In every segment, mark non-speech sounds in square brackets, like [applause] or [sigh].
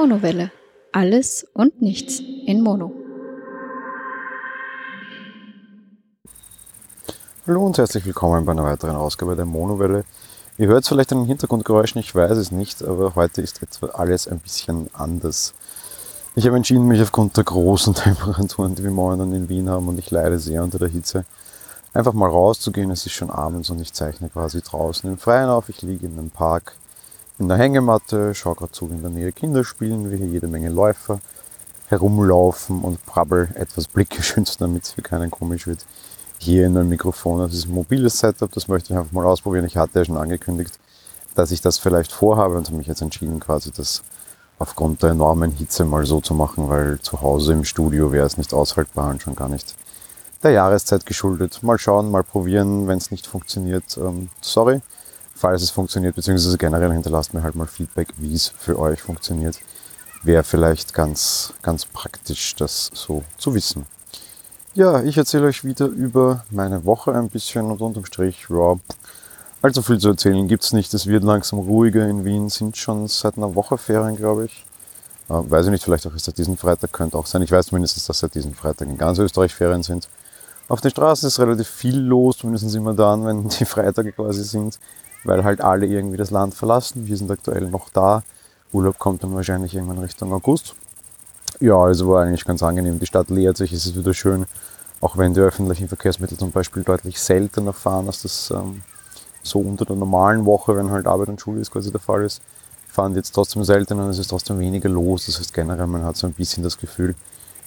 Monowelle. Alles und nichts in Mono. Hallo und herzlich willkommen bei einer weiteren Ausgabe der Monowelle. Ihr hört vielleicht an den Hintergrundgeräuschen, ich weiß es nicht, aber heute ist etwa alles ein bisschen anders. Ich habe entschieden, mich aufgrund der großen [laughs] Temperaturen, die wir momentan in Wien haben, und ich leide sehr unter der Hitze, einfach mal rauszugehen. Es ist schon abends und ich zeichne quasi draußen im Freien auf. Ich liege in einem Park in der Hängematte, schaue gerade zu, wie in der Nähe Kinder spielen, wie hier jede Menge Läufer herumlaufen und brabbel etwas blickgeschützt, [laughs] damit es für keinen komisch wird hier in ein Mikrofon. Das ist ein mobiles Setup, das möchte ich einfach mal ausprobieren. Ich hatte ja schon angekündigt, dass ich das vielleicht vorhabe und habe mich jetzt entschieden, quasi das aufgrund der enormen Hitze mal so zu machen, weil zu Hause im Studio wäre es nicht aushaltbar und schon gar nicht der Jahreszeit geschuldet. Mal schauen, mal probieren, wenn es nicht funktioniert. Ähm, sorry, falls es funktioniert, beziehungsweise generell hinterlasst mir halt mal Feedback, wie es für euch funktioniert. Wäre vielleicht ganz, ganz praktisch, das so zu wissen. Ja, ich erzähle euch wieder über meine Woche ein bisschen und unterm Strich, ja, allzu viel zu erzählen gibt es nicht. Es wird langsam ruhiger in Wien, sind schon seit einer Woche Ferien, glaube ich. Äh, weiß ich nicht, vielleicht auch seit diesem Freitag, könnte auch sein. Ich weiß zumindest, dass seit diesem Freitag in ganz Österreich Ferien sind. Auf den Straßen ist relativ viel los, zumindest immer dann, wenn die Freitage quasi sind, weil halt alle irgendwie das Land verlassen. Wir sind aktuell noch da. Urlaub kommt dann wahrscheinlich irgendwann Richtung August. Ja, also war eigentlich ganz angenehm. Die Stadt leert sich, es ist wieder schön. Auch wenn die öffentlichen Verkehrsmittel zum Beispiel deutlich seltener fahren, als das ähm, so unter der normalen Woche, wenn halt Arbeit und Schule ist, quasi der Fall ist, fahren die jetzt trotzdem seltener und es ist trotzdem weniger los. Das heißt generell, man hat so ein bisschen das Gefühl,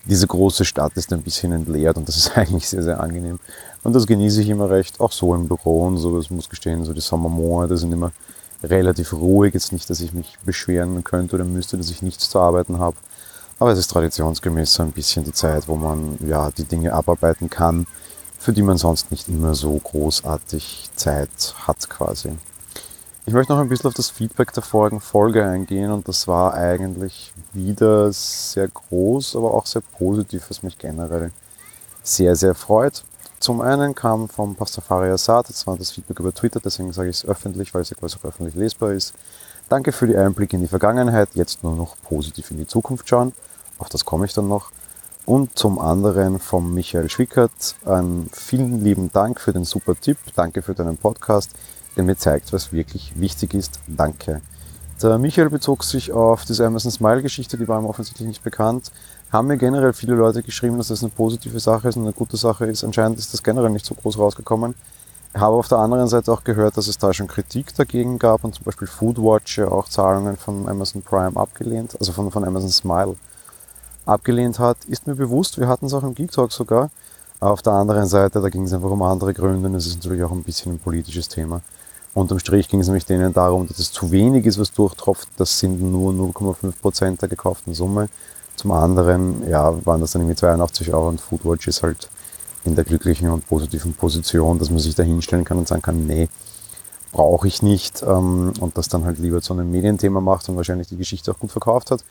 diese große Stadt ist ein bisschen entleert und das ist [laughs] eigentlich sehr, sehr angenehm. Und das genieße ich immer recht, auch so im Büro und so, das muss gestehen, so die Sommermonate sind immer relativ ruhig. Jetzt nicht, dass ich mich beschweren könnte oder müsste, dass ich nichts zu arbeiten habe. Aber es ist traditionsgemäß so ein bisschen die Zeit, wo man ja die Dinge abarbeiten kann, für die man sonst nicht immer so großartig Zeit hat quasi. Ich möchte noch ein bisschen auf das Feedback der vorigen Folge eingehen und das war eigentlich wieder sehr groß, aber auch sehr positiv, was mich generell sehr, sehr freut. Zum einen kam vom Pastafari Assad, das war das Feedback über Twitter, deswegen sage ich es öffentlich, weil es ja quasi auch öffentlich lesbar ist. Danke für die Einblicke in die Vergangenheit, jetzt nur noch positiv in die Zukunft schauen auf das komme ich dann noch. Und zum anderen vom Michael Schwickert, einen vielen lieben Dank für den super Tipp, danke für deinen Podcast, der mir zeigt, was wirklich wichtig ist. Danke. Der Michael bezog sich auf diese Amazon Smile Geschichte, die war ihm offensichtlich nicht bekannt. Haben mir generell viele Leute geschrieben, dass das eine positive Sache ist und eine gute Sache ist. Anscheinend ist das generell nicht so groß rausgekommen. Ich habe auf der anderen Seite auch gehört, dass es da schon Kritik dagegen gab und zum Beispiel Foodwatch ja auch Zahlungen von Amazon Prime abgelehnt, also von, von Amazon Smile abgelehnt hat, ist mir bewusst. Wir hatten es auch im Geek Talk sogar. Auf der anderen Seite, da ging es einfach um andere Gründe und es ist natürlich auch ein bisschen ein politisches Thema. Unterm Strich ging es nämlich denen darum, dass es zu wenig ist, was durchtropft. Das sind nur 0,5 Prozent der gekauften Summe. Zum anderen, ja, waren das dann irgendwie 82 Euro und Foodwatch ist halt in der glücklichen und positiven Position, dass man sich da hinstellen kann und sagen kann, nee, brauche ich nicht ähm, und das dann halt lieber zu einem Medienthema macht und wahrscheinlich die Geschichte auch gut verkauft hat.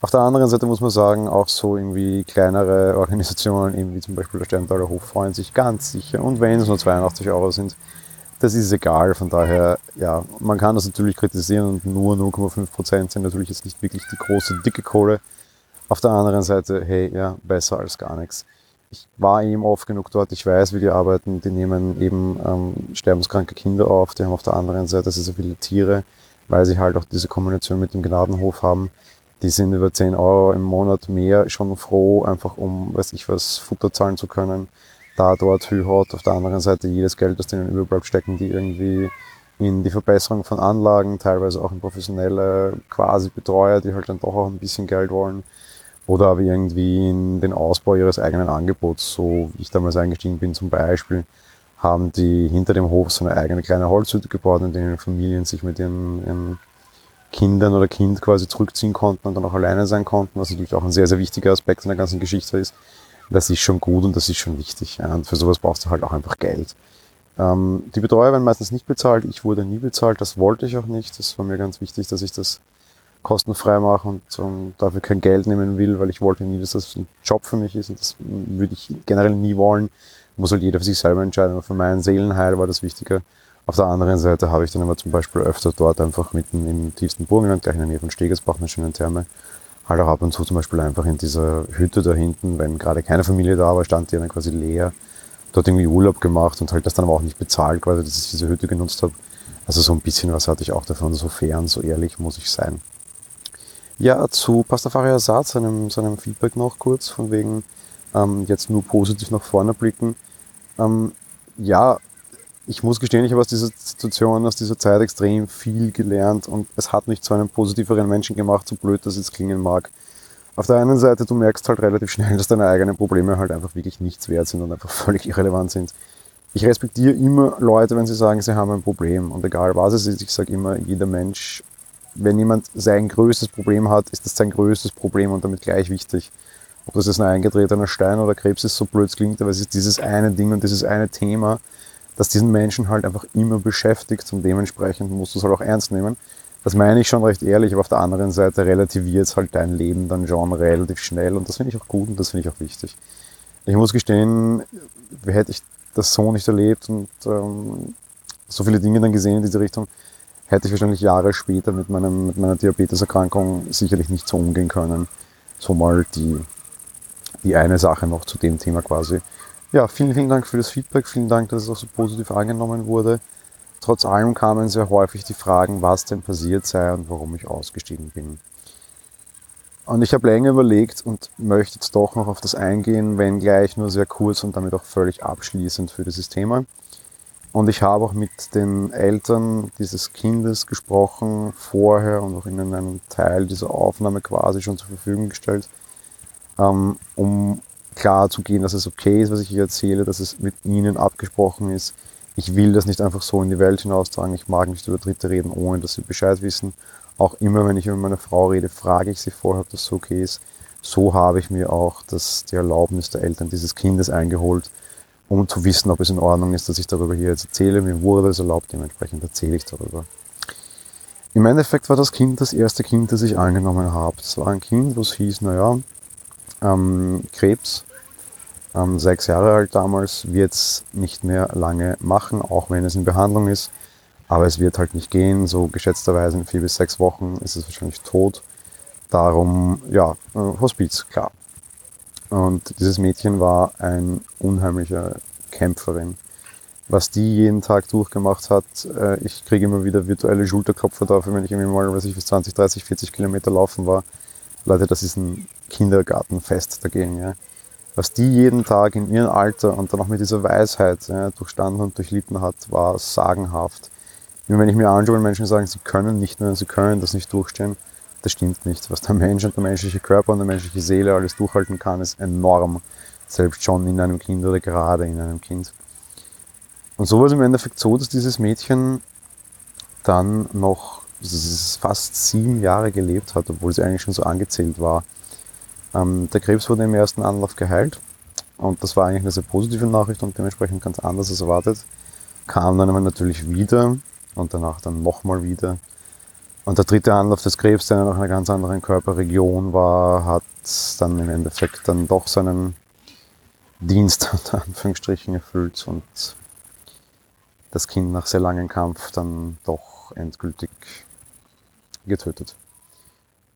Auf der anderen Seite muss man sagen, auch so irgendwie kleinere [laughs] Organisationen, wie zum Beispiel der Sterntaler Hof, freuen sich ganz sicher. Und wenn es nur 82 Euro sind, das ist egal. Von daher, ja, man kann das natürlich kritisieren und nur 0,5 Prozent sind natürlich jetzt nicht wirklich die große, dicke Kohle. Auf der anderen Seite, hey, ja, besser als gar nichts. Ich war eben oft genug dort, ich weiß, wie die arbeiten. Die nehmen eben ähm, sterbenskranke Kinder auf, die haben auf der anderen Seite sehr, sehr viele Tiere, weil sie halt auch diese Kombination mit dem Gnadenhof haben die sind über 10 Euro im Monat mehr schon froh, einfach um, weiß ich was, Futter zahlen zu können. Da, dort, Hühot, auf der anderen Seite jedes Geld, das denen überbleibt, stecken die irgendwie in die Verbesserung von Anlagen, teilweise auch in professionelle quasi Betreuer, die halt dann doch auch ein bisschen Geld wollen. Oder aber irgendwie in den Ausbau ihres eigenen Angebots, so wie ich damals eingestiegen bin zum Beispiel, haben die hinter dem Hof so eine eigene kleine Holzhütte gebaut, in denen Familien sich mit ihren, ihren Kindern oder Kind quasi zurückziehen konnten und dann auch alleine sein konnten, was natürlich auch ein sehr, sehr wichtiger Aspekt in der ganzen Geschichte ist. Das ist schon gut und das ist schon wichtig. Und für sowas brauchst du halt auch einfach Geld. Ähm, die Betreuer werden meistens nicht bezahlt. Ich wurde nie bezahlt. Das wollte ich auch nicht. Das war mir ganz wichtig, dass ich das kostenfrei mache und um, dafür kein Geld nehmen will, weil ich wollte nie, dass das ein Job für mich ist und das würde ich generell nie wollen. Muss halt jeder für sich selber entscheiden. Aber für meinen Seelenheil war das wichtiger, auf der anderen Seite habe ich dann aber zum Beispiel öfter dort einfach mitten im tiefsten Burgenland, gleich in der Nähe von Stegersbach, eine schöne Therme, halt auch ab und zu zum Beispiel einfach in dieser Hütte da hinten, wenn gerade keine Familie da war, stand die dann quasi leer, dort irgendwie Urlaub gemacht und halt das dann aber auch nicht bezahlt, quasi, dass ich diese Hütte genutzt habe. Also so ein bisschen was hatte ich auch davon, so fern, so ehrlich muss ich sein. Ja, zu Pastafari Assad, seinem, seinem Feedback noch kurz, von wegen ähm, jetzt nur positiv nach vorne blicken. Ähm, ja, ich muss gestehen, ich habe aus dieser Situation, aus dieser Zeit extrem viel gelernt und es hat mich zu einem positiveren Menschen gemacht, so blöd das jetzt klingen mag. Auf der einen Seite, du merkst halt relativ schnell, dass deine eigenen Probleme halt einfach wirklich nichts wert sind und einfach völlig irrelevant sind. Ich respektiere immer Leute, wenn sie sagen, sie haben ein Problem. Und egal was es ist, ich sage immer, jeder Mensch, wenn jemand sein größtes Problem hat, ist das sein größtes Problem und damit gleich wichtig. Ob das jetzt ein eingetretener Stein oder Krebs ist, so blöd es klingt, aber es ist dieses eine Ding und dieses eine Thema, das diesen Menschen halt einfach immer beschäftigt und dementsprechend musst du es halt auch ernst nehmen. Das meine ich schon recht ehrlich, aber auf der anderen Seite relativiert es halt dein Leben dann schon relativ schnell und das finde ich auch gut und das finde ich auch wichtig. Ich muss gestehen, hätte ich das so nicht erlebt und ähm, so viele Dinge dann gesehen in diese Richtung, hätte ich wahrscheinlich Jahre später mit, meinem, mit meiner Diabeteserkrankung sicherlich nicht so umgehen können. So mal die, die eine Sache noch zu dem Thema quasi. Ja, vielen, vielen Dank für das Feedback. Vielen Dank, dass es auch so positiv angenommen wurde. Trotz allem kamen sehr häufig die Fragen, was denn passiert sei und warum ich ausgestiegen bin. Und ich habe länger überlegt und möchte jetzt doch noch auf das eingehen, wenn gleich nur sehr kurz und damit auch völlig abschließend für dieses Thema. Und ich habe auch mit den Eltern dieses Kindes gesprochen, vorher und auch ihnen einen Teil dieser Aufnahme quasi schon zur Verfügung gestellt, ähm, um klar zu gehen, dass es okay ist, was ich hier erzähle, dass es mit ihnen abgesprochen ist. Ich will das nicht einfach so in die Welt hinaustragen. Ich mag nicht über Dritte reden, ohne dass sie Bescheid wissen. Auch immer, wenn ich über meine Frau rede, frage ich sie vorher, ob das so okay ist. So habe ich mir auch das, die Erlaubnis der Eltern dieses Kindes eingeholt, um zu wissen, ob es in Ordnung ist, dass ich darüber hier jetzt erzähle. Mir wurde es erlaubt, dementsprechend erzähle ich darüber. Im Endeffekt war das Kind das erste Kind, das ich angenommen habe. Es war ein Kind, was hieß, naja, ähm, Krebs, ähm, sechs Jahre alt damals, wird es nicht mehr lange machen, auch wenn es in Behandlung ist. Aber es wird halt nicht gehen, so geschätzterweise in vier bis sechs Wochen ist es wahrscheinlich tot. Darum, ja, äh, Hospiz, klar. Und dieses Mädchen war ein unheimlicher Kämpferin. Was die jeden Tag durchgemacht hat, äh, ich kriege immer wieder virtuelle Schulterklopfer dafür, wenn ich irgendwie mal, was ich, bis 20, 30, 40 Kilometer laufen war. Leute, das ist ein Kindergartenfest dagegen. Ja. Was die jeden Tag in ihrem Alter und dann auch mit dieser Weisheit ja, durchstanden und durchlitten hat, war sagenhaft. Wenn ich mir anschaue, wenn Menschen sagen, sie können nicht mehr, sie können das nicht durchstehen, das stimmt nicht. Was der Mensch und der menschliche Körper und der menschliche Seele alles durchhalten kann, ist enorm. Selbst schon in einem Kind oder gerade in einem Kind. Und so war es im Endeffekt so, dass dieses Mädchen dann noch fast sieben Jahre gelebt hat, obwohl sie eigentlich schon so angezählt war. Ähm, der Krebs wurde im ersten Anlauf geheilt und das war eigentlich eine sehr positive Nachricht und dementsprechend ganz anders als erwartet. Kam dann aber natürlich wieder und danach dann nochmal wieder. Und der dritte Anlauf des Krebs, der nach einer ganz anderen Körperregion war, hat dann im Endeffekt dann doch seinen Dienst [laughs] unter Anführungsstrichen erfüllt und das Kind nach sehr langem Kampf dann doch endgültig getötet.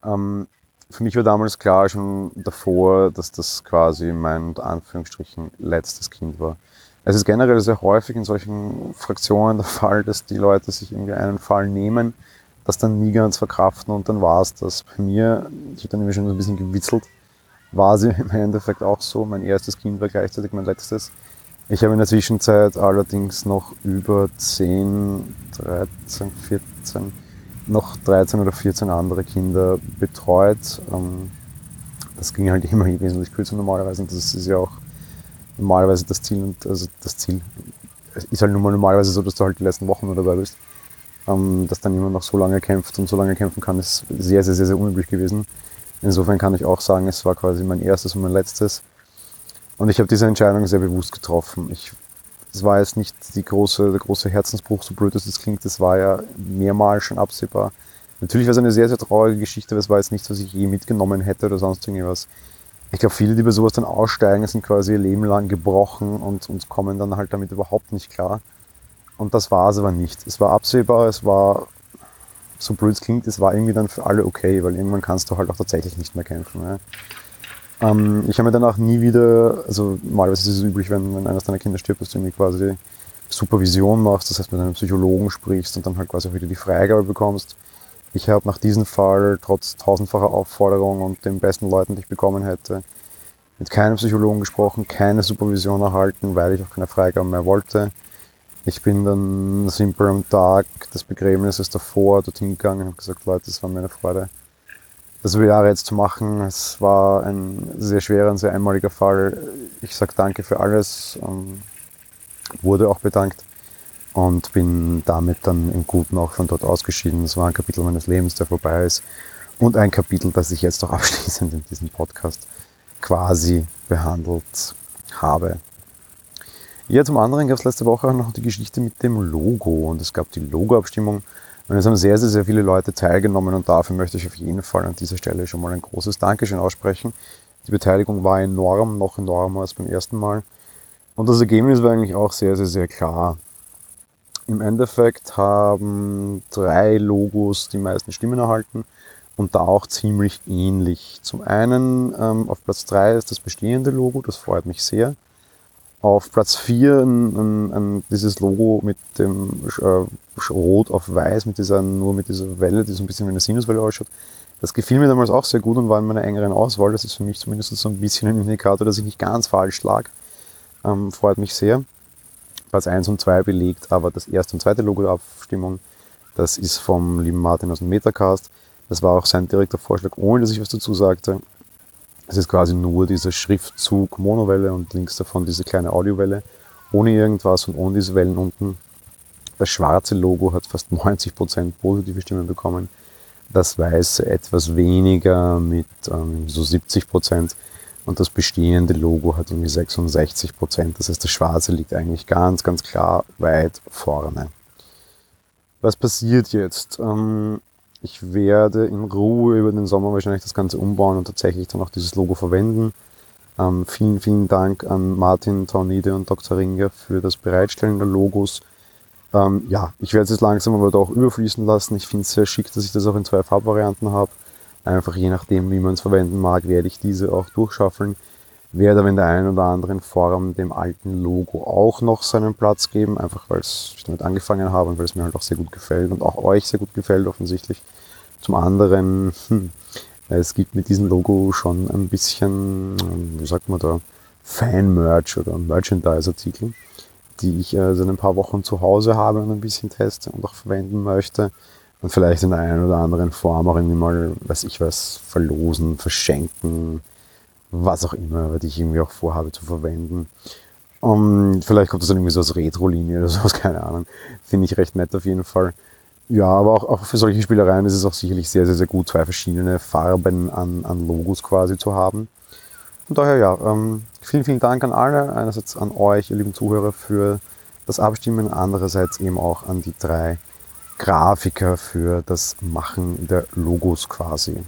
Ähm, für mich war damals klar schon davor, dass das quasi mein unter Anführungsstrichen letztes Kind war. Es ist generell sehr häufig in solchen Fraktionen der Fall, dass die Leute sich irgendwie einen Fall nehmen, das dann nie ganz verkraften und dann war es das. Bei mir, ich habe dann irgendwie schon so ein bisschen gewitzelt, war sie im [laughs] Endeffekt auch so. Mein erstes Kind war gleichzeitig mein letztes. Ich habe in der Zwischenzeit allerdings noch über 10, 13, 14 noch 13 oder 14 andere Kinder betreut. Ähm, das ging halt [laughs] immer wesentlich kürzer normalerweise und das ist ja auch normalerweise das Ziel und also das Ziel ist halt nun mal normalerweise so, dass du halt die letzten Wochen nur dabei bist. Ähm, dass dann jemand noch so lange kämpft und so lange kämpfen kann, ist sehr, sehr, sehr, sehr unüblich gewesen. Insofern kann ich auch sagen, es war quasi mein erstes und mein letztes. Und ich habe diese Entscheidung sehr bewusst getroffen. Ich das war jetzt nicht die große, der große Herzensbruch, so blöd es klingt, das war ja mehrmals schon absehbar. Natürlich war es eine sehr, sehr traurige Geschichte, aber es war jetzt nichts, was ich je mitgenommen hätte oder sonst irgendwas. Ich glaube, viele, die bei sowas dann aussteigen, sind quasi ihr Leben lang gebrochen und, und kommen dann halt damit überhaupt nicht klar. Und das war es aber nicht. Es war absehbar, es war so blöd es klingt, es war irgendwie dann für alle okay, weil irgendwann kannst du halt auch tatsächlich nicht mehr kämpfen. Ja. Ähm, ich habe mir danach nie wieder, also normalerweise ist es üblich, wenn, wenn eines deiner Kinder stirbt, dass du irgendwie quasi Supervision machst, das heißt mit einem Psychologen sprichst und dann halt quasi auch wieder die Freigabe bekommst. Ich habe nach diesem Fall trotz tausendfacher Aufforderung und den besten Leuten, die ich bekommen hätte, mit keinem Psychologen gesprochen, keine Supervision erhalten, weil ich auch keine Freigabe mehr wollte. Ich bin dann simpel am Tag des Begräbnisses davor dorthin gegangen und habe gesagt, Leute, es war mir eine Freude, das über Jahre jetzt zu machen. Es war ein sehr schwerer und sehr einmaliger Fall. Ich sage danke für alles, ähm, wurde auch bedankt und bin damit dann im Guten auch von dort ausgeschieden. Das war ein Kapitel meines Lebens, der vorbei ist und ein Kapitel, das ich jetzt auch [laughs] abschließend in diesem Podcast quasi behandelt habe. Ja, zum anderen gab es letzte Woche auch noch die Geschichte mit dem Logo und es gab die Logo-Abstimmung und es haben sehr, sehr, sehr viele Leute teilgenommen und dafür möchte ich auf jeden Fall an dieser Stelle schon mal ein großes Dankeschön aussprechen. Die Beteiligung war enorm, noch enormer als beim ersten Mal. Und das Ergebnis war eigentlich auch sehr, sehr, sehr klar. Im Endeffekt haben drei Logos die meisten Stimmen erhalten und da auch ziemlich ähnlich. Zum einen ähm, auf Platz drei ist das bestehende Logo, das freut mich sehr. Auf Platz 4 ein, ein, dieses Logo mit dem äh, Rot auf Weiß, mit dieser, nur mit dieser Welle, die so ein bisschen wie eine Sinuswelle ausschaut. Das gefiel mir damals auch sehr gut und war in meiner engeren Auswahl. Das ist für mich zumindest so ein bisschen ein Indikator, dass ich nicht ganz falsch lag. Ähm, freut mich sehr. Platz 1 und 2 belegt aber das erste und zweite Logo der Abstimmung. Das ist vom lieben Martin aus dem Metacast. Das war auch sein direkter Vorschlag, ohne dass ich was dazu sagte. Es ist quasi nur dieser Schriftzug Monowelle und links davon diese kleine Audiowelle, ohne irgendwas und ohne diese Wellen unten. Das schwarze Logo hat fast [laughs] 90% positive Stimmen bekommen. Das weiße etwas weniger mit ähm, so 70% und das bestehende Logo hat irgendwie 66%. Das heißt, das schwarze liegt eigentlich ganz, ganz klar weit vorne. Was passiert jetzt? Ähm, ich werde in Ruhe über den Sommer wahrscheinlich das Ganze umbauen und tatsächlich dann auch dieses Logo verwenden. Ähm, vielen, vielen Dank an Martin Taunide und Dr. Ringer für das Bereitstellen der Logos. Ähm, ja, ich werde es jetzt langsam aber doch überfließen lassen. Ich finde es sehr schick, dass ich das auch in zwei Farbvarianten habe. Einfach je nachdem, wie man es verwenden mag, werde ich diese auch durchschaffeln. Werde aber in der einen oder anderen Form dem alten Logo auch noch seinen Platz geben, einfach weil ich damit angefangen habe und weil es mir halt auch sehr gut gefällt und auch euch sehr gut gefällt offensichtlich. Zum anderen, hm, es gibt mit diesem Logo schon ein bisschen, wie sagt man da, Fan-Merch oder Merchandise-Artikel, die ich äh, seit ein paar Wochen zu Hause habe und ein bisschen teste und auch verwenden möchte. Und vielleicht in der einen oder anderen Form auch irgendwie mal, weiß ich was, verlosen, verschenken, was auch immer, die ich irgendwie auch vorhabe zu verwenden. Um, vielleicht kommt das dann irgendwie so als Retro-Linie oder [laughs] sowas, keine Ahnung. Finde ich recht nett auf jeden Fall. Ja, aber auch, auch für solche Spielereien ist es auch sicherlich sehr, sehr, sehr gut, zwei verschiedene Farben an, an Logos quasi zu haben. Von daher ja, ähm, vielen, vielen Dank an alle. Einerseits an euch, ihr lieben Zuhörer, für das Abstimmen, andererseits eben auch an die drei Grafiker für das Machen der Logos quasi.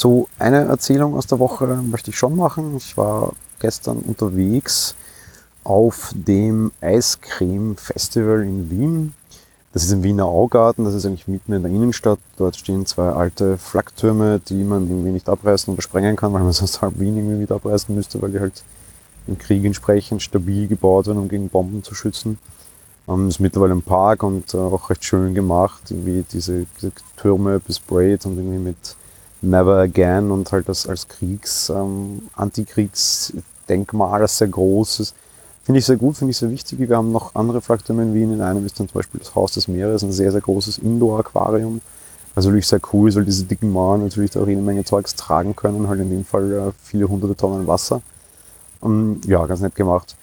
So, eine Erzählung aus der Woche möchte ich schon machen. Ich war gestern unterwegs auf dem Eiscreme Festival in Wien. Das ist im Wiener Augarten, das ist eigentlich mitten in der Innenstadt. Dort stehen zwei alte Flaktürme, die man irgendwie nicht abreißen oder sprengen kann, weil man [laughs] sonst halb Wien irgendwie wieder abreißen müsste, weil die halt im Krieg entsprechend stabil gebaut werden, um gegen Bomben zu schützen. Ähm, ist mittlerweile ein Park und äh, auch recht schön gemacht, irgendwie diese, diese Türme besprayt und irgendwie mit Never Again und halt das als Kriegs, ähm, Antikriegsdenkmal, das sehr groß ist. Finde ich sehr gut, finde ich sehr wichtig. Wir haben noch andere Flaktürme in Wien. In einem ist dann zum Beispiel das Haus des Meeres, ein sehr, sehr großes Indoor-Aquarium. Also natürlich sehr cool, weil diese dicken Mauern natürlich da auch jede Menge Zeugs tragen können, halt in dem Fall äh, viele hunderte Tonnen Wasser. Und, ja, ganz nett gemacht.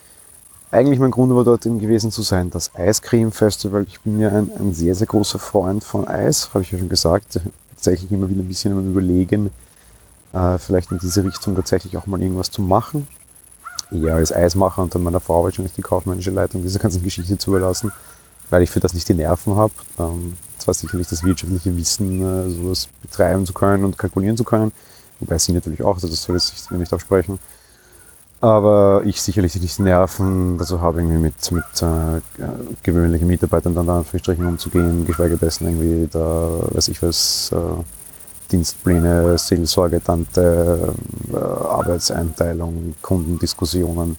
Eigentlich mein Grund war dort eben gewesen zu sein, das Eiscreme Festival. Ich bin ja ein, ein sehr, sehr großer Freund von Eis, habe ich ja schon gesagt tatsächlich immer wieder ein bisschen Überlegen, äh, vielleicht in diese Richtung tatsächlich auch mal irgendwas zu machen. Eher als Eismacher und dann meiner Frau wahrscheinlich die kaufmännische Leitung dieser ganzen Geschichte zu überlassen, weil ich für das nicht die Nerven habe. Ähm, zwar sicherlich das wirtschaftliche Wissen, äh, sowas betreiben zu können und kalkulieren zu können, wobei sie natürlich auch, also das soll ich nicht absprechen. Aber ich sicherlich nicht Nerven dazu habe, irgendwie mit, mit äh, gewöhnlichen Mitarbeitern dann da Anführungsstrichen umzugehen, geschweige dessen irgendwie da, weiß ich was, äh, Dienstpläne, Seelsorge, Tante, äh, Arbeitseinteilung, Kundendiskussionen.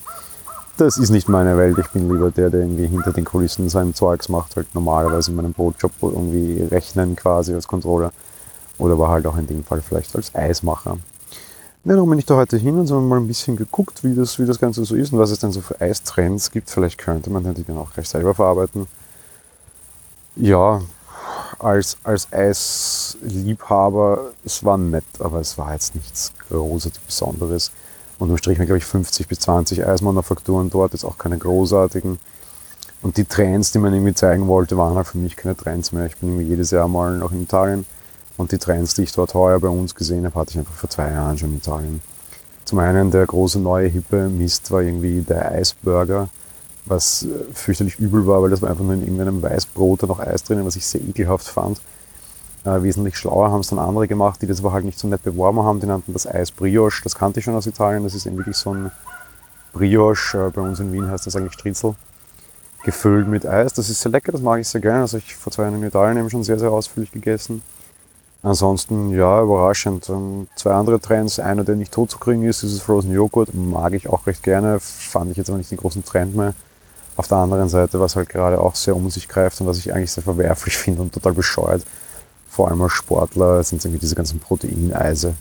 Das ist nicht meine Welt. Ich bin lieber der, der irgendwie hinter den Kulissen sein Zeugs macht, halt normalerweise in meinem Brotjob irgendwie rechnen quasi als Controller. Oder war halt auch in dem Fall vielleicht als Eismacher. Ja, darum bin ich da heute hin und so mal ein bisschen geguckt, wie das, wie das Ganze so ist und was es denn so für Eistrends gibt. Vielleicht könnte man die dann auch gleich selber verarbeiten. Ja, als, als Eisliebhaber, es war nett, aber es war jetzt nichts großartig Besonderes. Und im Strich glaube ich, 50 bis 20 Eismanufakturen dort, jetzt auch keine großartigen. Und die Trends, die man irgendwie zeigen wollte, waren halt für mich keine Trends mehr. Ich bin irgendwie jedes Jahr mal noch in Italien und die Trends, die ich dort heuer bei uns gesehen habe, hatte ich einfach vor zwei Jahren schon in Italien. Zum einen der große neue hippe Mist war irgendwie der Eisburger, was äh, fürchterlich übel war, weil das war einfach nur in irgendeinem Weißbrot da noch Eis drinnen, was ich sehr ekelhaft fand. Äh, wesentlich schlauer haben es dann andere gemacht, die das aber halt nicht so nett beworben haben. Die nannten das Eis Brioche. Das kannte ich schon aus Italien. Das ist eben wirklich so ein Brioche. Äh, bei uns in Wien heißt das eigentlich Striezel. Gefüllt mit Eis. Das ist sehr lecker, das mag ich sehr gerne. Das habe ich vor zwei Jahren in Italien eben schon sehr, sehr ausführlich gegessen. Ansonsten, ja, überraschend. Ähm, zwei andere Trends. Einer, der nicht tot zu kriegen ist, ist das Frozen Joghurt. Mag ich auch recht gerne. Fand ich jetzt aber nicht den großen Trend mehr. Auf der anderen Seite, was halt gerade auch sehr um sich greift und was ich eigentlich sehr verwerflich [laughs] finde und total bescheuert, vor allem als Sportler, sind irgendwie diese ganzen Proteineise.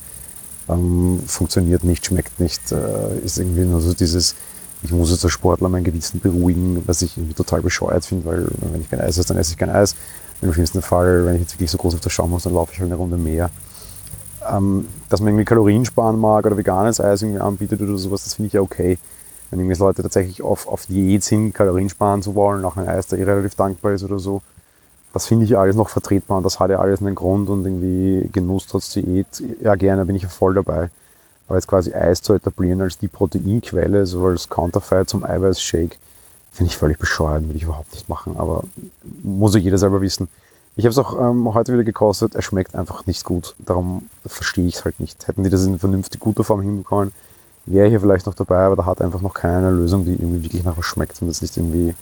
Ähm, funktioniert nicht, schmeckt nicht, äh, ist irgendwie nur so dieses, ich muss jetzt als Sportler mein Gewissen beruhigen, was ich irgendwie total bescheuert finde, weil wenn ich kein Eis esse, dann esse ich kein Eis. Im schlimmsten Fall, wenn ich jetzt wirklich so groß auf das schauen muss, dann laufe ich halt eine Runde mehr. Ähm, dass man irgendwie Kalorien sparen mag oder veganes Eis irgendwie anbietet oder sowas, das finde ich ja okay. Wenn irgendwie Leute tatsächlich auf, auf Diät sind, Kalorien sparen zu wollen, nach einem Eis, der eh relativ dankbar ist oder so, das finde ich alles noch vertretbar und das hat ja alles einen Grund und irgendwie Genuss trotz Diät, ja gerne, bin ich ja voll dabei. Aber jetzt quasi Eis zu etablieren als die Proteinquelle, so als Counterfeit zum Eiweißshake, Finde ich völlig bescheuert, würde ich überhaupt nicht machen, aber muss ja jeder selber wissen. Ich habe es auch ähm, heute wieder gekostet, er schmeckt einfach nicht gut. Darum verstehe ich es halt nicht. Hätten die das in vernünftig guter Form hinbekommen, wäre hier vielleicht noch dabei, aber da hat einfach noch keine Lösung, die irgendwie wirklich nach was schmeckt und es nicht irgendwie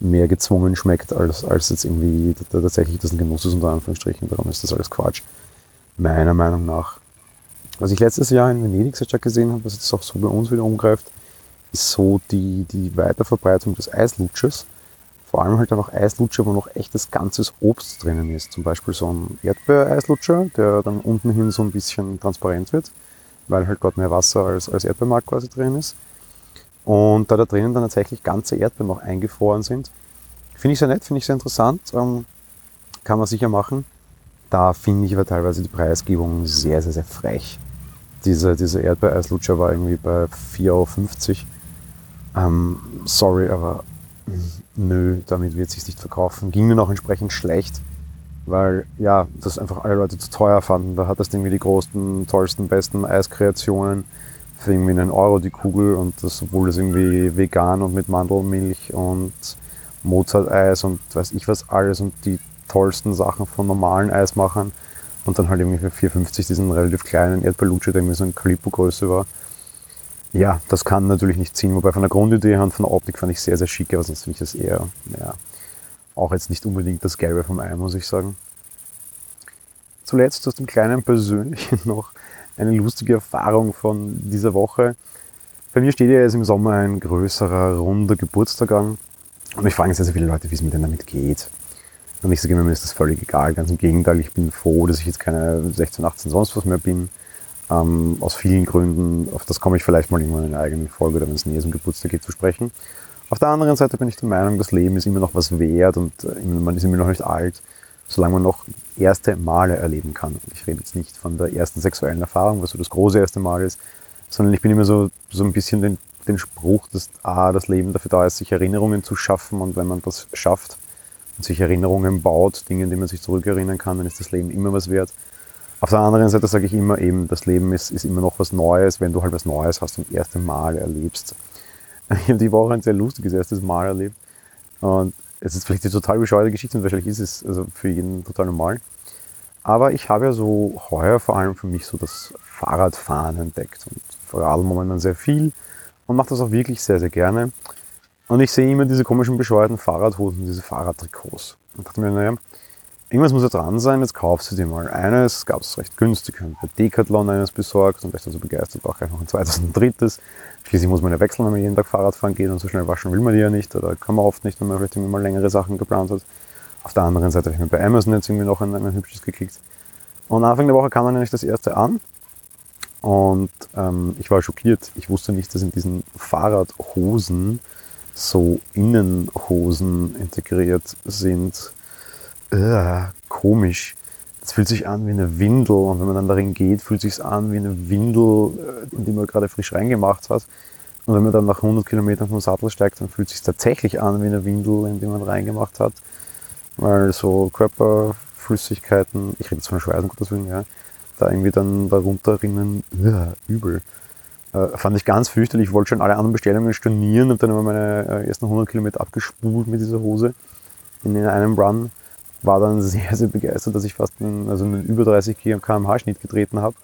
mehr gezwungen schmeckt, als, als jetzt irgendwie tatsächlich das ein Genuss ist, unter Anführungsstrichen. Darum ist das alles Quatsch. Meiner Meinung nach. Was ich letztes Jahr in Venedig sehr stark gesehen habe, was jetzt auch so bei uns wieder umgreift, ist so die, die Weiterverbreitung des Eislutsches. Vor allem halt dann auch Eislutscher, wo noch echtes ganzes Obst drinnen ist. Zum Beispiel so ein Erdbeereislutscher, der dann unten hin so ein bisschen transparent wird, weil halt dort mehr Wasser als, als Erdbeermark quasi drin ist. Und da da drinnen dann tatsächlich ganze Erdbeeren noch eingefroren sind. Finde ich sehr nett, finde ich sehr interessant. Ähm, kann man sicher machen. Da finde ich aber teilweise die Preisgebung sehr, sehr, sehr frech. Dieser, dieser Erdbeereislutscher war irgendwie bei 4,50 Euro ähm, sorry, aber nö, damit wird es sich nicht verkaufen. Ging mir noch entsprechend schlecht, weil ja, das einfach alle Leute zu teuer fanden. Da hat das irgendwie die großen, tollsten, besten Eiskreationen für irgendwie einen Euro die Kugel und das, obwohl das irgendwie vegan und mit Mandelmilch und Mozart-Eis und weiß ich was alles und die tollsten Sachen von normalen Eismachern und dann halt irgendwie für 4,50 diesen relativ kleinen Erdbeerlutsche, der irgendwie so ein Calippo-Größe war ja, das kann natürlich nicht ziehen. Wobei von der Grundidee und von der Optik fand ich sehr, sehr schick, aber sonst finde ich das eher, ja, auch jetzt nicht unbedingt das Gelbe vom Ei, muss ich sagen. Zuletzt aus dem kleinen Persönlichen [laughs] noch eine lustige Erfahrung von dieser Woche. Bei mir steht ja jetzt im Sommer ein größerer, runder Geburtstag an. Und mich fragen sehr, sehr viele Leute, wie es mir denn damit geht. Und ich sage immer, mir ist das völlig egal. Ganz im Gegenteil, ich bin froh, dass ich jetzt keine 16, 18, sonst was mehr bin ähm, aus vielen Gründen, auf das komme ich vielleicht mal irgendwann in einer eigenen Folge oder wenn es näher zum Geburtstag geht, zu sprechen. Auf der anderen Seite bin ich der Meinung, das Leben ist immer noch was wert und äh, man ist immer noch nicht alt, solange man noch erste Male erleben kann. Ich rede jetzt nicht von der ersten sexuellen Erfahrung, was so das große erste Mal ist, sondern ich bin immer so, so ein bisschen den, den Spruch, dass A, das Leben dafür da ist, sich Erinnerungen zu schaffen und wenn man das schafft und sich Erinnerungen baut, Dinge, an die man sich zurückerinnern kann, dann ist das Leben immer was wert. Auf der anderen Seite sage ich immer eben, das Leben ist, ist immer noch was Neues, wenn du halt was Neues hast und erste Mal erlebst. [laughs] Ich habe die Woche ein sehr lustiges erstes Mal erlebt. Und es ist vielleicht eine total bescheuerte Geschichte und wahrscheinlich ist es also für jeden total normal. Aber ich habe ja so heuer vor allem für mich so das Fahrradfahren entdeckt und radel momentan sehr viel und mache das auch wirklich sehr, sehr gerne. Und ich sehe immer diese komischen bescheuerten Fahrradhosen, diese Fahrradtrikots. Und dachte mir, naja, irgendwas muss ja dran sein, jetzt kaufst du dir mal. Eines gab es recht günstig, ich habe bei Decathlon eines besorgt und war ich dann so begeistert, auch gleich noch ein zweites und ein drittes. Schließlich muss man ja wechseln, wenn man jeden Tag Fahrrad fahren geht und so schnell waschen will man die ja nicht oder kann man oft nicht, wenn man vielleicht mal längere Sachen geplant hat. Auf der anderen Seite habe ich mir bei Amazon jetzt irgendwie noch ein, ein hübsches geklickt. Und Anfang der Woche kam dann nämlich das erste an und ähm, ich war schockiert. Ich wusste nicht, dass in diesen Fahrradhosen so Innenhosen integriert sind. Äh, komisch. Das fühlt sich an wie eine Windel und wenn man dann darin geht, fühlt sich an wie eine Windel, äh, in die man gerade frisch reingemacht hat. Und wenn man dann nach 100 Kilometern vom Sattel steigt, dann fühlt es sich tatsächlich an wie eine Windel, in die man reingemacht hat. Weil so Körperflüssigkeiten, ich rede jetzt von Schweiß, um Gottes Willen, ja, da irgendwie dann darunter rinnen, ja, übel. Äh, fand ich ganz fürchterlich. Ich wollte schon alle anderen Bestellungen stornieren, habe dann immer meine äh, ersten 100 Kilometer abgespult mit dieser Hose in einem Run. War dann [laughs] sehr, sehr begeistert, dass ich fast einen, also einen über 30 km/h Schnitt getreten habe.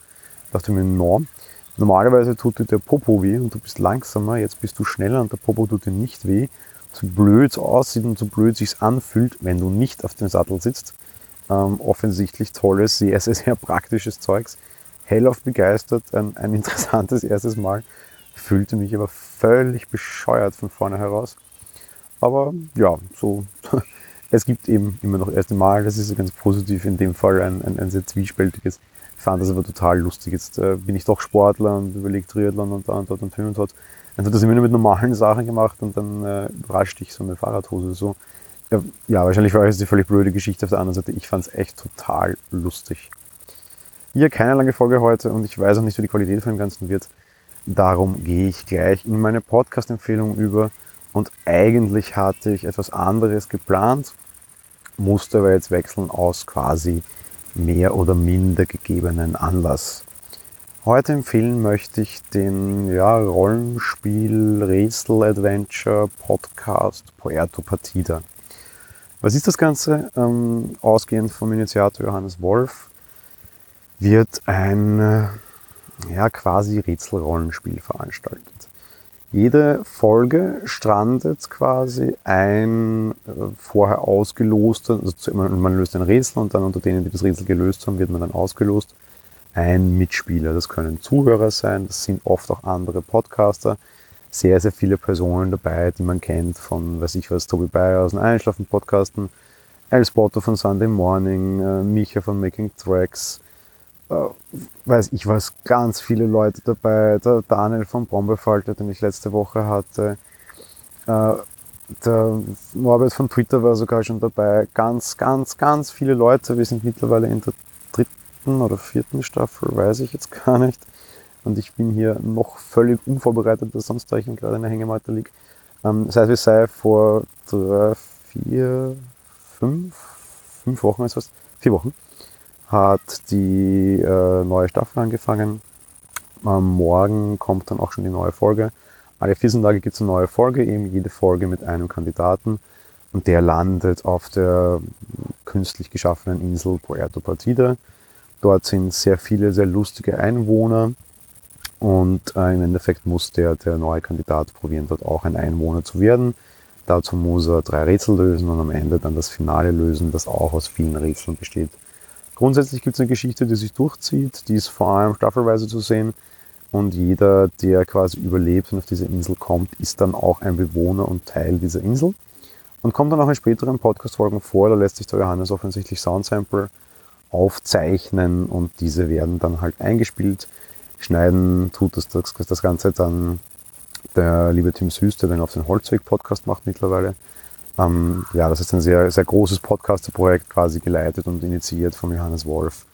Dachte mir, no. Normalerweise tut dir der Popo weh und du bist langsamer, jetzt bist du schneller und der Popo tut dir nicht weh. So blöd es aussieht und so blöd sich anfühlt, wenn du nicht auf dem Sattel sitzt. Ähm, offensichtlich tolles, sehr, sehr, sehr praktisches Zeugs hellauf begeistert, ein, ein interessantes [laughs] erstes Mal. Fühlte mich aber völlig bescheuert von vorne heraus. Aber ja, so, [laughs] es gibt eben immer noch erste Mal, das ist ganz positiv, in dem Fall ein, ein, ein sehr zwiespältiges. Ich fand das aber total lustig. Jetzt äh, bin ich doch Sportler und überlege Triathlon und da und dort und hin und dort. Dann hat das immer nur mit normalen Sachen gemacht und dann äh, überrascht dich so eine Fahrradhose so. Ja, ja, wahrscheinlich war es die völlig blöde Geschichte auf der anderen Seite. Ich fand es echt total lustig. Hier keine lange Folge heute und ich weiß auch nicht, wie die Qualität von dem Ganzen wird. Darum gehe ich gleich in meine Podcast-Empfehlung über. Und eigentlich hatte ich etwas anderes geplant, musste aber jetzt wechseln aus quasi mehr oder minder gegebenen Anlass. Heute empfehlen möchte ich den ja, Rollenspiel, Rätsel, Adventure, Podcast Puerto Partida. Was ist das Ganze? Ähm, ausgehend vom Initiator Johannes Wolf wird ein äh, ja, quasi Rätselrollenspiel veranstaltet. Jede Folge strandet quasi ein äh, vorher ausgeloster, also man löst ein Rätsel und dann unter denen, die das Rätsel gelöst haben, wird man dann ausgelost, ein Mitspieler. Das können Zuhörer sein, das sind oft auch andere Podcaster, sehr, sehr viele Personen dabei, die man kennt von, weiß ich was, Tobi Bayer aus den Einschlafen-Podcasten, El Spotto von Sunday Morning, äh, Micha von Making Tracks, äh, weiß ich was, ganz viele Leute dabei. Der Daniel von Brombeerfalter, den ich letzte Woche hatte. Äh, der Norbert von Twitter war sogar schon dabei. Ganz, ganz, ganz viele Leute. Wir sind mittlerweile in der dritten oder vierten Staffel, weiß ich jetzt gar nicht. Und ich bin hier noch völlig unvorbereitet, dass sonst da ich gerade in der Hängematte liege. Ähm, das heißt, wir sei vor drei, vier, fünf, fünf Wochen, ist was, vier Wochen, hat die äh, neue Staffel angefangen. Am Morgen kommt dann auch schon die neue Folge. Alle 14 Tage gibt es eine neue Folge, eben jede Folge mit einem Kandidaten. Und der landet auf der künstlich geschaffenen Insel Puerto Partida. Dort sind sehr viele, sehr lustige Einwohner. Und äh, im Endeffekt muss der, der neue Kandidat probieren, dort auch ein Einwohner zu werden. Dazu muss er drei Rätsel lösen und am Ende dann das Finale lösen, das auch aus vielen Rätseln besteht. Grundsätzlich gibt es eine Geschichte, die sich durchzieht, die ist vor allem staffelweise zu sehen. Und jeder, der quasi überlebt und auf diese Insel kommt, ist dann auch ein Bewohner und Teil dieser Insel. Und kommt dann auch in späteren Podcast-Folgen vor, da lässt sich der Johannes offensichtlich Soundsample aufzeichnen und diese werden dann halt eingespielt. Schneiden tut das, das, das Ganze dann der liebe Tim Süß, der den auf den Holzweg-Podcast macht mittlerweile. Ähm, ja, das ist ein sehr, sehr großes Podcaster-Projekt quasi geleitet und initiiert von Johannes Wolf.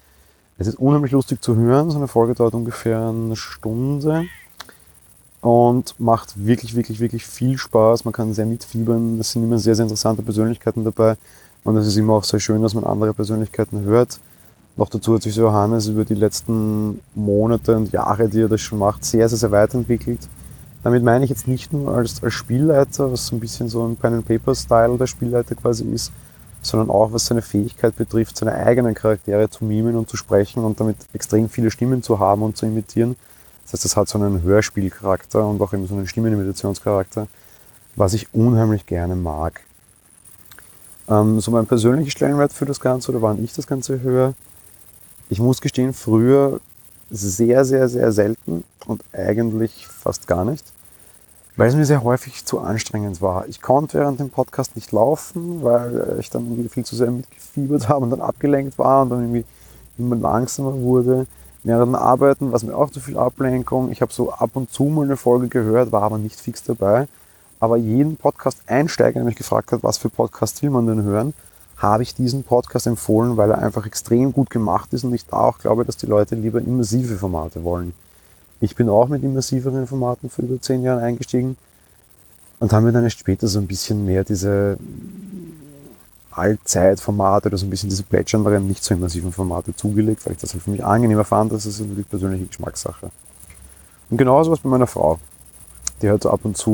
Es ist unheimlich lustig zu hören. So eine Folge dauert ungefähr eine Stunde und macht wirklich, wirklich, wirklich viel Spaß. Man kann sehr mitfiebern. Es sind immer sehr, sehr interessante Persönlichkeiten dabei. Und es ist immer auch sehr schön, dass man andere Persönlichkeiten hört. Noch dazu hat sich Johannes über die letzten Monate und Jahre, die er das schon macht, sehr, sehr, sehr weiterentwickelt. Damit meine ich jetzt nicht nur als, als Spielleiter, was so ein bisschen so ein Pen-and-Paper-Style der Spielleiter quasi ist, sondern auch was seine Fähigkeit betrifft, seine eigenen Charaktere zu mimen und zu sprechen und damit extrem viele Stimmen zu haben und zu imitieren. Das heißt, das hat so einen Hörspielcharakter und auch eben so einen Stimmenimitationscharakter, was ich unheimlich gerne mag. Ähm, so mein persönlicher Stellenwert für das Ganze oder wann ich das Ganze höre, ich muss gestehen, früher sehr, sehr, sehr selten und eigentlich fast gar nicht, weil es mir sehr häufig zu anstrengend war. Ich konnte während dem Podcast nicht laufen, weil ich dann irgendwie viel zu sehr mitgefiebert habe und dann abgelenkt war und dann irgendwie immer langsamer wurde. Während dem Arbeiten war es mir auch zu viel Ablenkung. Ich habe so ab und zu mal eine Folge gehört, war aber nicht fix dabei. Aber jeden Podcast-Einsteiger, der mich gefragt hat, was für Podcast will man denn hören, habe ich diesen Podcast empfohlen, weil er einfach extrem gut gemacht ist und ich auch glaube, dass die Leute lieber immersive Formate wollen. Ich bin auch mit immersiveren Formaten vor über zehn Jahren eingestiegen und haben mir dann erst später so ein bisschen mehr diese Allzeitformate oder so ein bisschen diese plätschernderen, nicht so immersiven Formate zugelegt, weil ich das halt für mich angenehmer fand. Das ist natürlich persönliche Geschmackssache. Und genauso was bei meiner Frau. Die hat so ab und zu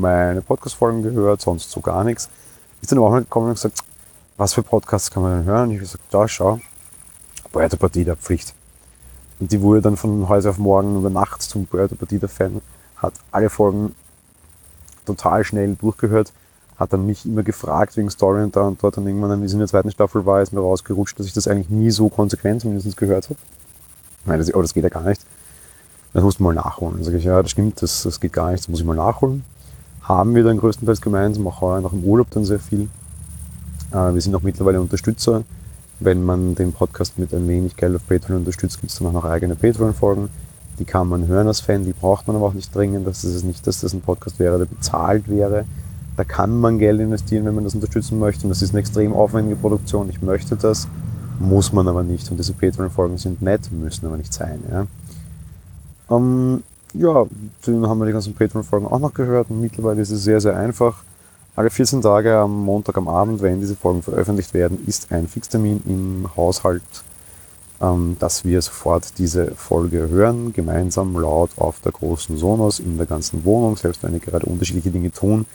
meine Podcast-Folgen gehört, sonst so gar nichts. Ist dann auch mal gekommen und gesagt, was für Podcasts kann man denn hören? Und ich habe gesagt, da schau, Puerto Partida Pflicht. Und die wurde dann von heute auf morgen über Nacht zum Puerto Partida Fan, hat alle Folgen total schnell durchgehört, hat dann mich immer gefragt wegen Story und da und dort und irgendwann, wie es in der zweiten Staffel war, ist mir rausgerutscht, dass ich das eigentlich nie so konsequent zumindest gehört habe. Nein, das, oh, das geht ja gar nicht. Das musst du mal nachholen. Dann sage ich, ja, das stimmt, das, das geht gar nicht, das muss ich mal nachholen. Haben wir dann größtenteils gemeinsam, auch heuer nach dem Urlaub dann sehr viel. Äh, wir sind auch mittlerweile Unterstützer. Wenn man den Podcast mit ein wenig Geld auf Patreon unterstützt, gibt es dann auch noch eigene Patreon-Folgen. Die kann man hören als Fan, die braucht man aber auch nicht dringend. Das ist nicht, dass das ein Podcast wäre, der bezahlt wäre. Da kann man Geld investieren, wenn man das unterstützen möchte. Und das ist eine extrem aufwendige Produktion. Ich möchte das, muss man aber nicht. Und diese Patreon-Folgen sind nett, müssen aber nicht sein. Ja, ähm, ja dann haben wir die ganzen Patreon-Folgen auch noch gehört. Und mittlerweile ist es sehr, sehr einfach alle 14 Tage am Montag am Abend, wenn diese Folgen veröffentlicht werden, ist ein Fixtermin im Haushalt, ähm, dass wir sofort diese Folge hören, gemeinsam laut auf der großen Sonos in der ganzen Wohnung, selbst wenn wir gerade unterschiedliche Dinge tun.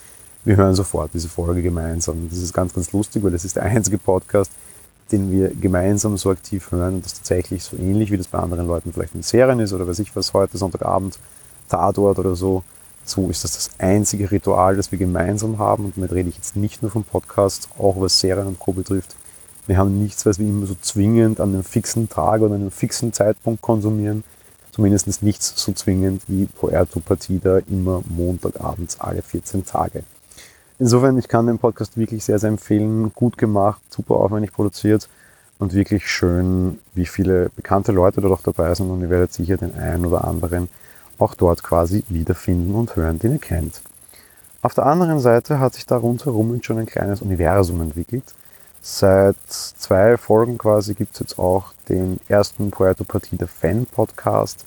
Wir hören sofort diese Folge gemeinsam. Das ist ganz, ganz lustig, weil das ist der einzige Podcast, den wir gemeinsam so aktiv hören und das tatsächlich so ähnlich wie das bei anderen Leuten vielleicht in Serien ist oder weiß ich was heute, Sonntagabend, Tatort oder so, so ist das das einzige Ritual, das wir gemeinsam haben. Und damit rede ich jetzt nicht nur vom Podcast, auch was Serien und Co. betrifft. Wir haben nichts, was wir immer so zwingend an einem fixen Tag oder einem fixen Zeitpunkt konsumieren. Zumindest nichts so zwingend wie Puerto Partida immer Montagabends alle 14 Tage. Insofern, ich kann den Podcast wirklich sehr, sehr empfehlen. Gut gemacht, super aufwendig produziert und wirklich schön, wie viele bekannte Leute dort auch dabei sind. Und ihr werdet sicher den einen oder anderen auch dort quasi wiederfinden und hören, den ihr kennt. Auf der anderen Seite hat sich da rundherum schon ein kleines Universum entwickelt. Seit zwei Folgen quasi gibt es jetzt auch den ersten Puerto Partida Fan Podcast.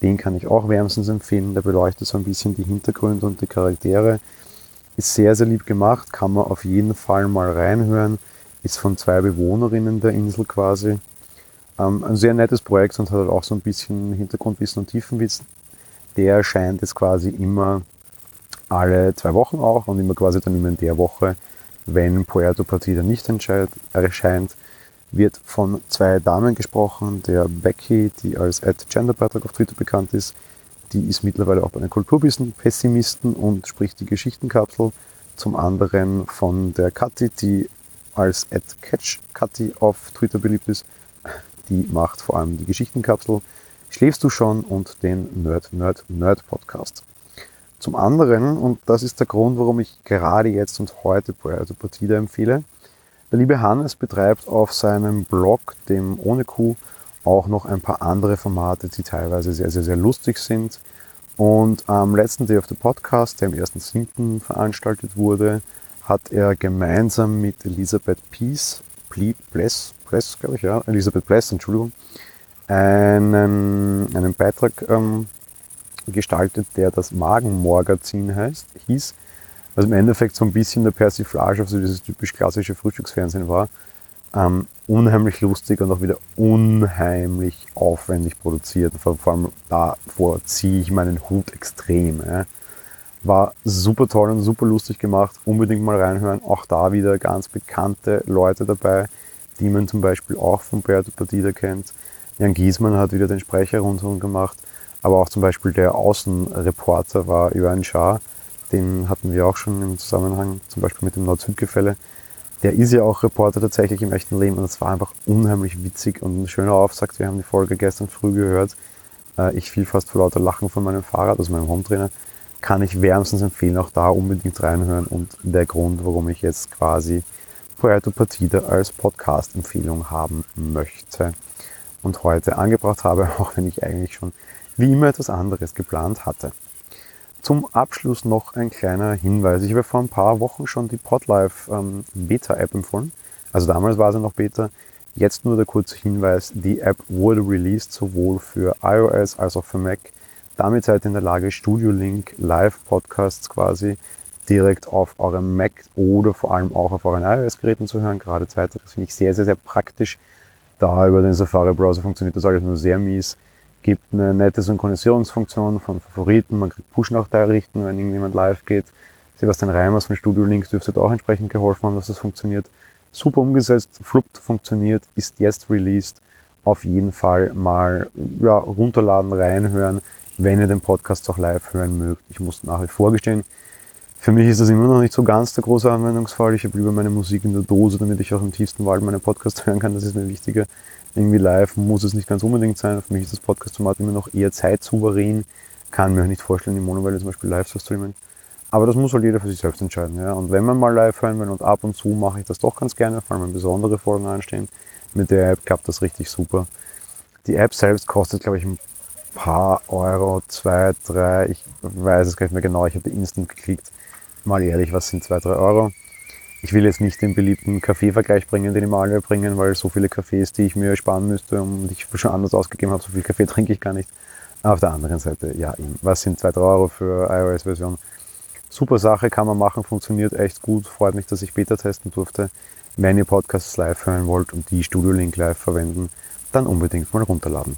Den kann ich auch wärmstens empfehlen. Der beleuchtet so ein bisschen die Hintergründe und die Charaktere. Ist sehr, sehr lieb gemacht, kann man auf jeden Fall mal reinhören. Ist von zwei Bewohnerinnen der Insel quasi. Ähm, ein sehr nettes Projekt und hat halt auch so ein bisschen Hintergrundwissen und Tiefenwissen, der erscheint jetzt quasi immer alle zwei Wochen auch und immer quasi dann immer in der Woche, wenn Puerto Partida nicht erscheint, wird von zwei Damen gesprochen. Der Becky, die als Genderbeitrag auf Twitter bekannt ist, die ist mittlerweile auch bei den Kulturwissen-Pessimisten und spricht die Geschichtenkapsel. Zum anderen von der Kathi, die als CatchKathi auf Twitter beliebt ist. Die macht vor allem die Geschichtenkapsel Schläfst du schon und den Nerd, Nerd, Nerd Podcast. Zum anderen, und das ist der Grund, warum ich gerade jetzt und heute Puerto Partida empfehle, der liebe Hannes betreibt auf seinem Blog, dem Ohne Kuh, auch noch ein paar andere Formate, die teilweise sehr, sehr, sehr lustig sind. Und am letzten Day of the Podcast, der am 1.7. veranstaltet wurde, hat er gemeinsam mit Elisabeth Peace, Bless, Bless, glaube ich, ja, Elisabeth Bless, Entschuldigung, einen, einen Beitrag ähm, gestaltet, der das Magenmorgazin heißt, hieß, was im Endeffekt so ein bisschen der Persiflage auf so dieses typisch klassische Frühstücksfernsehen war. Ähm, unheimlich lustig und auch wieder unheimlich aufwendig produziert. Vor, vor allem davor ziehe ich meinen Hut extrem. Ja. War super toll und super lustig gemacht. Unbedingt mal reinhören. Auch da wieder ganz bekannte Leute dabei, die man zum Beispiel auch von Beato Partida kennt. Jan Giesmann hat wieder den Sprecher rundherum gemacht. Aber auch zum Beispiel der Außenreporter war Johann Schaar, den hatten wir auch schon im Zusammenhang zum Beispiel mit dem Nord-Süd-Gefälle. Der ist ja auch Reporter tatsächlich im echten Leben und es war einfach unheimlich witzig und ein schöner Aufsagt. Wir haben die Folge gestern früh gehört. Äh, ich fiel fast vor lauter Lachen von meinem Fahrrad, also meinem Hometrainer. Kann ich wärmstens empfehlen, auch da unbedingt reinhören und der Grund, warum ich jetzt quasi Puerto Partida als Podcast-Empfehlung haben möchte und heute angebracht habe, [laughs] auch wenn ich eigentlich schon wie immer etwas anderes geplant hatte. Zum Abschluss noch ein kleiner Hinweis. Ich habe vor ein paar Wochen schon die Podlife ähm, Beta-App empfohlen. Also damals war sie noch Beta. Jetzt nur der kurze Hinweis, die App wurde released sowohl für iOS als auch für Mac. Damit seid ihr in der Lage, Studio Link Live-Podcasts quasi direkt auf eurem Mac oder vor allem auch auf euren iOS-Geräten zu hören. Gerade zweiteres finde ich sehr, sehr, sehr praktisch. Da über den Safari-Browser funktioniert das alles nur sehr mies gibt eine nette Synchronisierungsfunktion von Favoriten, man kriegt Push-Nachrichten, wenn irgendjemand live geht. Sebastian Reimers von Studio Links dürfte auch entsprechend geholfen haben, dass das funktioniert. Super umgesetzt, fluppt funktioniert, ist jetzt released. Auf jeden Fall mal ja, runterladen, reinhören, wenn ihr den Podcast auch live hören mögt. Ich muss nach wie vor gestehen, für mich ist das immer noch nicht so ganz der große Anwendungsfall. Ich habe lieber meine Musik in der Dose, damit ich auch im tiefsten Wald meine Podcast [laughs] hören kann. Das ist mir wichtiger irgendwie live muss es nicht ganz unbedingt sein. Für mich ist das Podcast-Format immer noch eher zeitsouverän. Kann mir auch nicht vorstellen, die Monowelle zum Beispiel live zu streamen. Aber das muss halt jeder für sich selbst entscheiden. Ja. Und wenn man mal live hören will und ab und zu mache ich das doch ganz gerne, vor allem wenn besondere Folgen anstehen. Mit der App klappt das richtig super. Die App selbst kostet, glaube ich, ein paar Euro, zwei, drei, ich weiß es gar nicht mehr genau, ich habe instant geklickt. Mal ehrlich, was sind zwei, drei Euro? Ich will jetzt nicht den beliebten Kaffeevergleich bringen, den immer alle bringen, weil so viele Kaffees, die ich mir sparen müsste und ich schon anders ausgegeben habe, so viel Kaffee [laughs] trinke ich gar nicht. auf der anderen Seite, ja, was sind 2, 3 Euro für iOS-Version? Super Sache, kann man machen, funktioniert echt gut. Freut mich, dass ich Beta testen durfte. Wenn ihr Podcasts live hören wollt und die Studio Link live verwenden, dann unbedingt mal runterladen.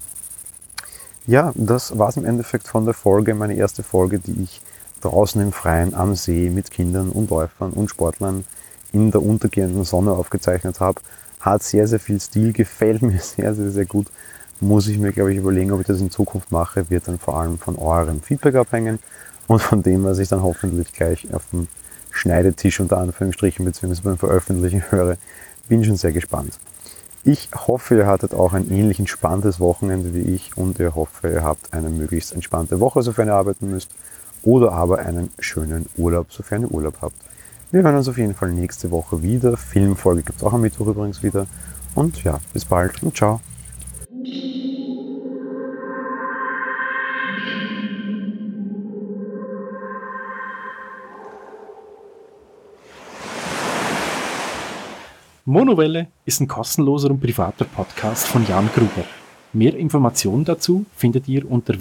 Ja, das war's im Endeffekt von der Folge, meine erste Folge, die ich draußen im Freien am See mit Kindern und Läufern und Sportlern in der untergehenden Sonne aufgezeichnet habe. Hat sehr, sehr viel Stil, [laughs] gefällt mir sehr, sehr, sehr gut. Muss ich mir, glaube ich, überlegen, ob ich das in Zukunft mache, wird dann vor allem von eurem Feedback abhängen und von dem, was ich dann hoffentlich gleich auf dem Schneidetisch unter Anführungsstrichen beziehungsweise beim Veröffentlichen höre. Bin schon sehr gespannt. Ich hoffe, ihr hattet auch ein ähnlich entspanntes Wochenende wie ich und ihr hoffe, ihr habt eine möglichst entspannte Woche, sofern ihr arbeiten müsst, oder aber einen schönen Urlaub, sofern ihr Urlaub habt. Wir hören uns auf jeden Fall nächste Woche wieder. Filmfolge gibt es auch am Mittwoch übrigens wieder. Und ja, bis bald und ciao. Monowelle ist ein kostenloser und privater Podcast von Jan Gruber. Mehr Informationen dazu findet ihr unter